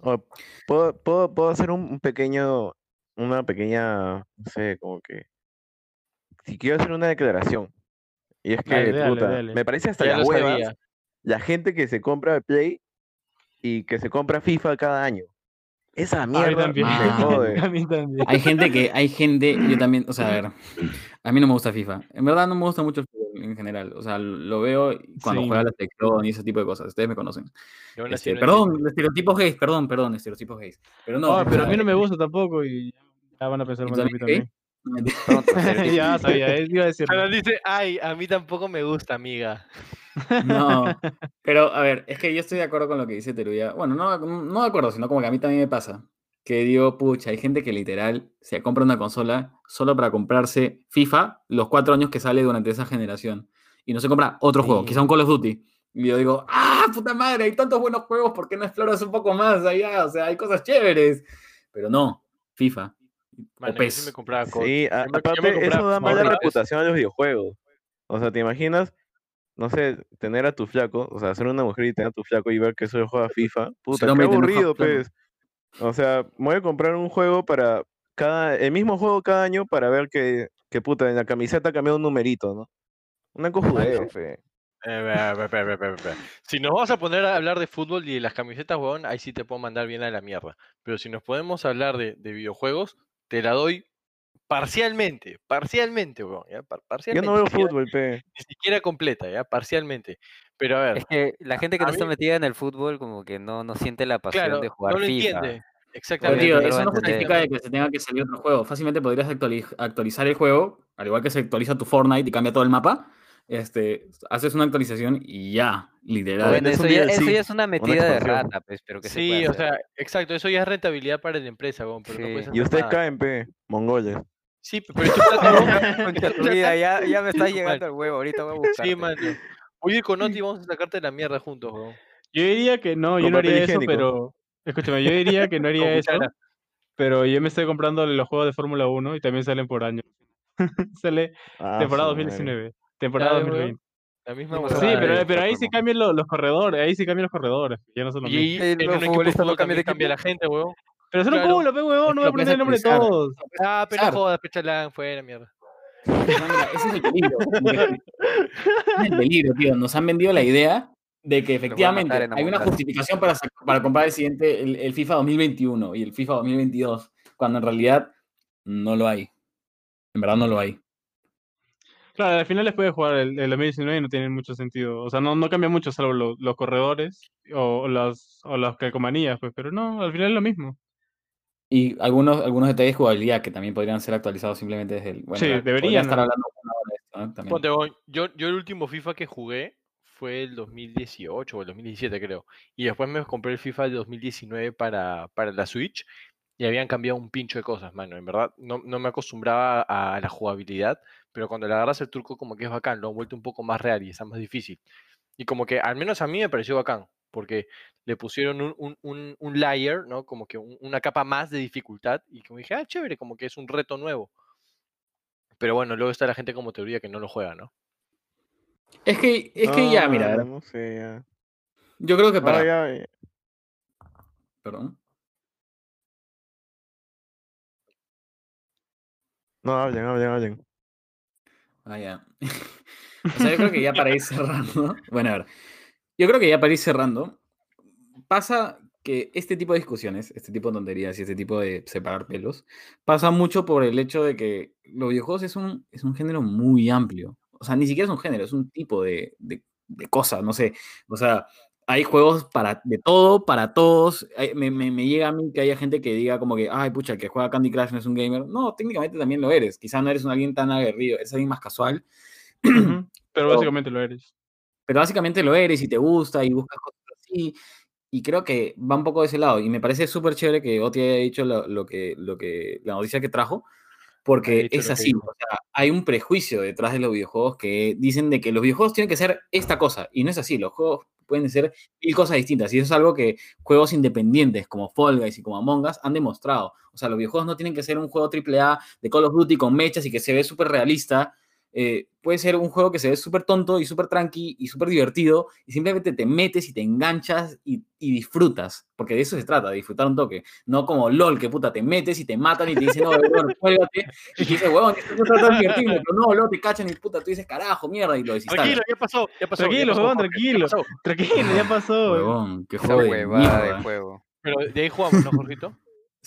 O, ¿puedo, puedo, puedo hacer un, pequeño, una pequeña, no sé, como que, si quiero hacer una declaración, y es que, Dale, dale, puta, dale. me parece hasta Ya las lo huevas sabía. la gente que se compra Play y que se compra FIFA cada año. Esa A mí mierda también. me jode. A mí también. Hay gente que, hay gente, yo también, o sea, a ver, a mí no me gusta FIFA. En verdad no me gusta mucho el fútbol en general. O sea, lo veo cuando Sí. juega la selección y ese tipo de cosas. Ustedes me conocen. Este, perdón, estereotipos gays, perdón, perdón, estereotipos gays. Pero no, Ah, o pero a mí no me gusta tampoco y ya van a pensar ¿Y mal tú de mí también, también. ya sabía, eh, iba a decir. Pero dice, ay, a mí tampoco me gusta, amiga. No, pero a ver, es que yo estoy de acuerdo con lo que dice Teruya. Bueno, no, no de acuerdo, sino como que a mí también me pasa. Que digo, pucha, hay gente que literal se compra una consola solo para comprarse FIFA los cuatro años que sale durante esa generación. Y no se compra otro juego, quizá un Call of Duty. Y yo digo, ¡ah, puta madre! Hay tantos buenos juegos, ¿por qué no exploras un poco más allá? O sea, hay cosas chéveres. Pero no, FIFA. Mano, o yo sí PES. me compraba COD. Sí, a- Yo me- yo me aparte compraba eso da mala reputación a los videojuegos. O sea, ¿te imaginas? No sé, tener a tu flaco, o sea, ser una mujer y tener a tu flaco y ver que solo juega FIFA. Puta, qué aburrido, pues. O sea, me voy a comprar un juego para cada, el mismo juego cada año para ver que, que puta, en la camiseta ha cambiado un numerito, ¿no? Una cojudez, fe. Eh. Si nos vamos a poner a hablar de fútbol y de las camisetas, weón, ahí sí te puedo mandar bien a la mierda. Pero si nos podemos hablar de, de videojuegos, te la doy parcialmente, parcialmente, weón, ¿ya? Par- Yo parcialmente. no veo ni siquiera- fútbol, pe. Ni siquiera completa, ¿ya? Parcialmente. Pero a ver, Es que la gente que no está metida en el fútbol como que no, no siente la pasión claro, de jugar no lo FIFA. entiende. Pero, Exactamente. tío, no lo eso no justifica de que se tenga que salir otro juego. Fácilmente podrías actuali- actualizar el juego, al igual que se actualiza tu Fortnite y cambia todo el mapa. Este, haces una actualización y ya, literal. Bueno, eso ya, eso ya es una metida de rata, pues, pero que se Sí, o hacer. sea, exacto, eso ya es rentabilidad para la empresa, weón, pero no Sí. puedes Y ustedes nada. caen, pe. Mongoles. Sí, pero ya, ya me está llegando el huevo, ahorita voy a buscar. Sí, mano. Voy a ir con Oti y vamos a sacarte la mierda juntos, weón. Yo diría que no, yo no haría eso, pero. Escúchame, yo diría que no haría eso. Pero yo me estoy comprando los juegos de Fórmula 1 y también salen por año. Sale Ah, temporada su madre. 2019, temporada Ya, weón. 2020. La misma Sí, pero, pero ahí sí cambian los, los corredores, ahí sí cambian los corredores, ya no son los Y mismos. ahí Eh, en los un equipo no también cambia la gente, weón. Pero son un claro. culo, pe huevón, no voy a aprender el nombre de todos. Ah, pero no jodas, pechalán, fue la mierda. No, mira, ese es el peligro. es el peligro, tío. Nos han vendido la idea de que efectivamente hay una justificación para, para comprar el siguiente, el, el FIFA 2021 y el FIFA 2022, cuando en realidad no lo hay. En verdad no lo hay. Claro, al final les puede jugar el, el 2019 y no tiene mucho sentido. O sea, no, no cambia mucho salvo lo- los corredores o, o las, o las calcomanías, pues, pero no, al final es lo mismo. Y algunos, algunos detalles de jugabilidad que también podrían ser actualizados simplemente desde el. Bueno, Sí, deberían, estar hablando de esto, ¿no? Ponte, yo, yo el último FIFA que jugué fue el 2018 o el 2017, creo. Y después me compré el FIFA del 2019 para, para la Switch y habían cambiado un pincho de cosas, mano. En verdad, no, no me acostumbraba a la jugabilidad, pero cuando le agarras el truco, como que es bacán, lo han vuelto un poco más real y está más difícil. Y como que, al menos a mí me pareció bacán, porque le pusieron un, un, un, un layer, ¿no? Como que un- una capa más de dificultad y como dije, ah, chévere, como que es un reto nuevo. Pero bueno, luego está la gente como teoría que no lo juega, ¿no? Es que, es que ya, mira, a ver, No, sé, ya. yo creo que No, para. ya, ya. Perdón. No, hablen, hablen, hablen. Ah, ya. O sea, yo creo que ya para ir cerrando. Bueno, a ver. Yo creo que ya para ir cerrando. Pasa que este tipo de discusiones, este tipo de tonterías y este tipo de separar pelos, pasa mucho por el hecho de que los videojuegos es un, es un género muy amplio. O sea, ni siquiera es un género, es un tipo de, de, de cosa, no sé. O sea, hay juegos para, de todo, para todos. Hay- me, me- me llega a mí que haya gente que diga como que, ay, pucha, el que juega Candy Crush no es un gamer. No, técnicamente también lo eres. Quizá no eres un alguien tan aguerrido, eres alguien más casual. Pero- básicamente lo eres. Pero básicamente lo eres y te gusta y buscas cosas así. Y creo que va un poco de ese lado. Y me parece súper chévere que Oti haya dicho lo, lo que, lo que, la noticia que trajo, porque es así. O sea, hay un prejuicio detrás de los videojuegos que dicen de que los videojuegos tienen que ser esta cosa. Y no es así. Los juegos pueden ser mil cosas distintas. Y eso es algo que juegos independientes como Fall Guys y como Among Us han demostrado. O sea, los videojuegos no tienen que ser un juego AAA de Call of Duty con mechas y que se ve súper realista eh, puede ser un juego que se ve súper tonto y súper tranqui y súper divertido y simplemente te metes y te enganchas y, y disfrutas, porque de eso se trata, de disfrutar un toque, no como LOL, que puta, te metes y te matan y te dicen, no, weón, cuélgate, y te dices, weón, esto no está tan divertido, pero no, LOL, te cachan y puta, tú dices, carajo, mierda, y lo desinstalas. Tranquilo, ya pasó, ya pasó. Tranquilo, huevón, tranquilo. Tranquilo, ya pasó. Huevón, qué de huevada de mierda. juego. Pero de ahí jugamos, ¿no, Jorgito?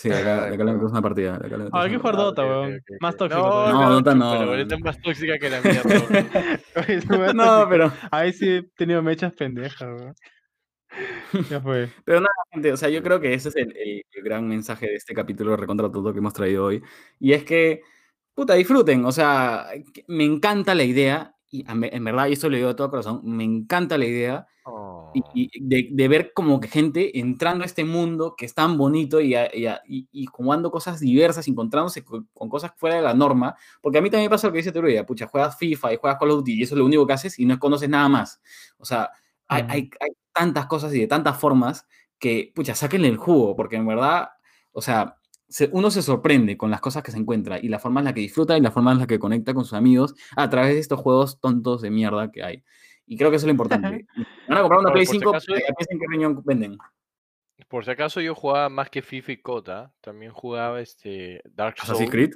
Sí, de acá, de acá le metemos una partida. de acá le metemos Ah, hay que jugar partida. Dota, weón. Más tóxico. No. No, no, Dota no. Pero ahorita es más tóxica que la weón. Más No, pero... Ahí sí he tenido mechas pendejas, weón. Ya fue. Pero nada, gente, o sea, yo creo que ese es el, el- el gran mensaje de este capítulo de Recontra Todo que hemos traído hoy. Y es que, puta, disfruten. O sea, me encanta la idea y en verdad, y esto lo digo de todo corazón, me encanta la idea Oh. y, y de, de ver como que gente entrando a este mundo que es tan bonito y, a- y, a- y- jugando cosas diversas, encontrándose con, con cosas fuera de la norma, porque a mí también me pasa lo que dice Teruya, pucha, juegas FIFA y juegas Call of Duty y eso es lo único que haces y no conoces nada más. O sea, hay, Ujú. hay, hay tantas cosas y de tantas formas que, pucha, sáquenle el jugo, porque en verdad, o sea, se- uno se sorprende con las cosas que se encuentra y la forma en la que disfruta y la forma en la que conecta con sus amigos a través de estos juegos tontos de mierda que hay. Y creo que eso es lo importante. Van a comprar una Play por si 5, acaso- ¿a piensen qué riñón venden? Por si acaso yo jugaba más que FIFA y Cota, también jugaba este Dark Souls Assassin's Creed.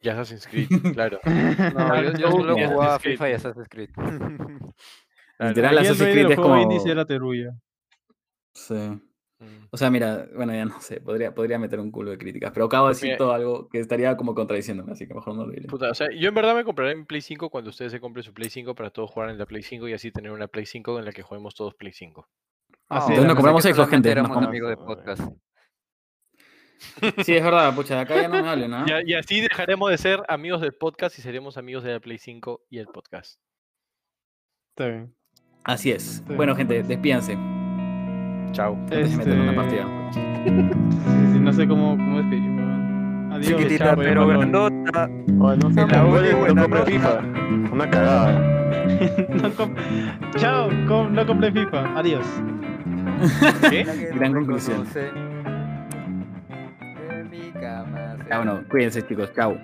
y Assassin's Creed, claro. No, yo, yo solo jugaba. FIFA y Assassin's Creed. Literal, el Assassin's Creed es juego como... indie era Teruya. Sí. Mm. O sea, mira, bueno, ya no sé, podría, podría meter un culo de críticas, pero acabo de decir Mira. todo algo que estaría como contradiciéndome, así que mejor no lo diré. Puta, o sea, yo en verdad me compraré mi Play 5 cuando ustedes se compren su Play 5 para todos jugar en la Play 5 y así tener una Play 5 en la que juguemos todos Play 5. Así Entonces nos compramos Xbox, gente, nos éramos compramos. amigos de podcast. Sí, es verdad, pucha, de acá ya no me hablen, ¿ah? Y, así dejaremos de ser amigos del podcast y seremos amigos de la Play 5 y el podcast. Está bien. Así es. Bueno, gente, despídanse. Chao. Antes de meter una Este, partida. Sí, sí, no sé cómo, cómo despedirme. Adiós. Chiquitita chao, pero grandota. Oh, no sé, La no, buena y no buena compre. FIFA. Una cagada. No com- Chao, com- no compré FIFA. Adiós. ¿Qué? Gran no conclusión. Ah, bueno, cuídense, chicos. Chao.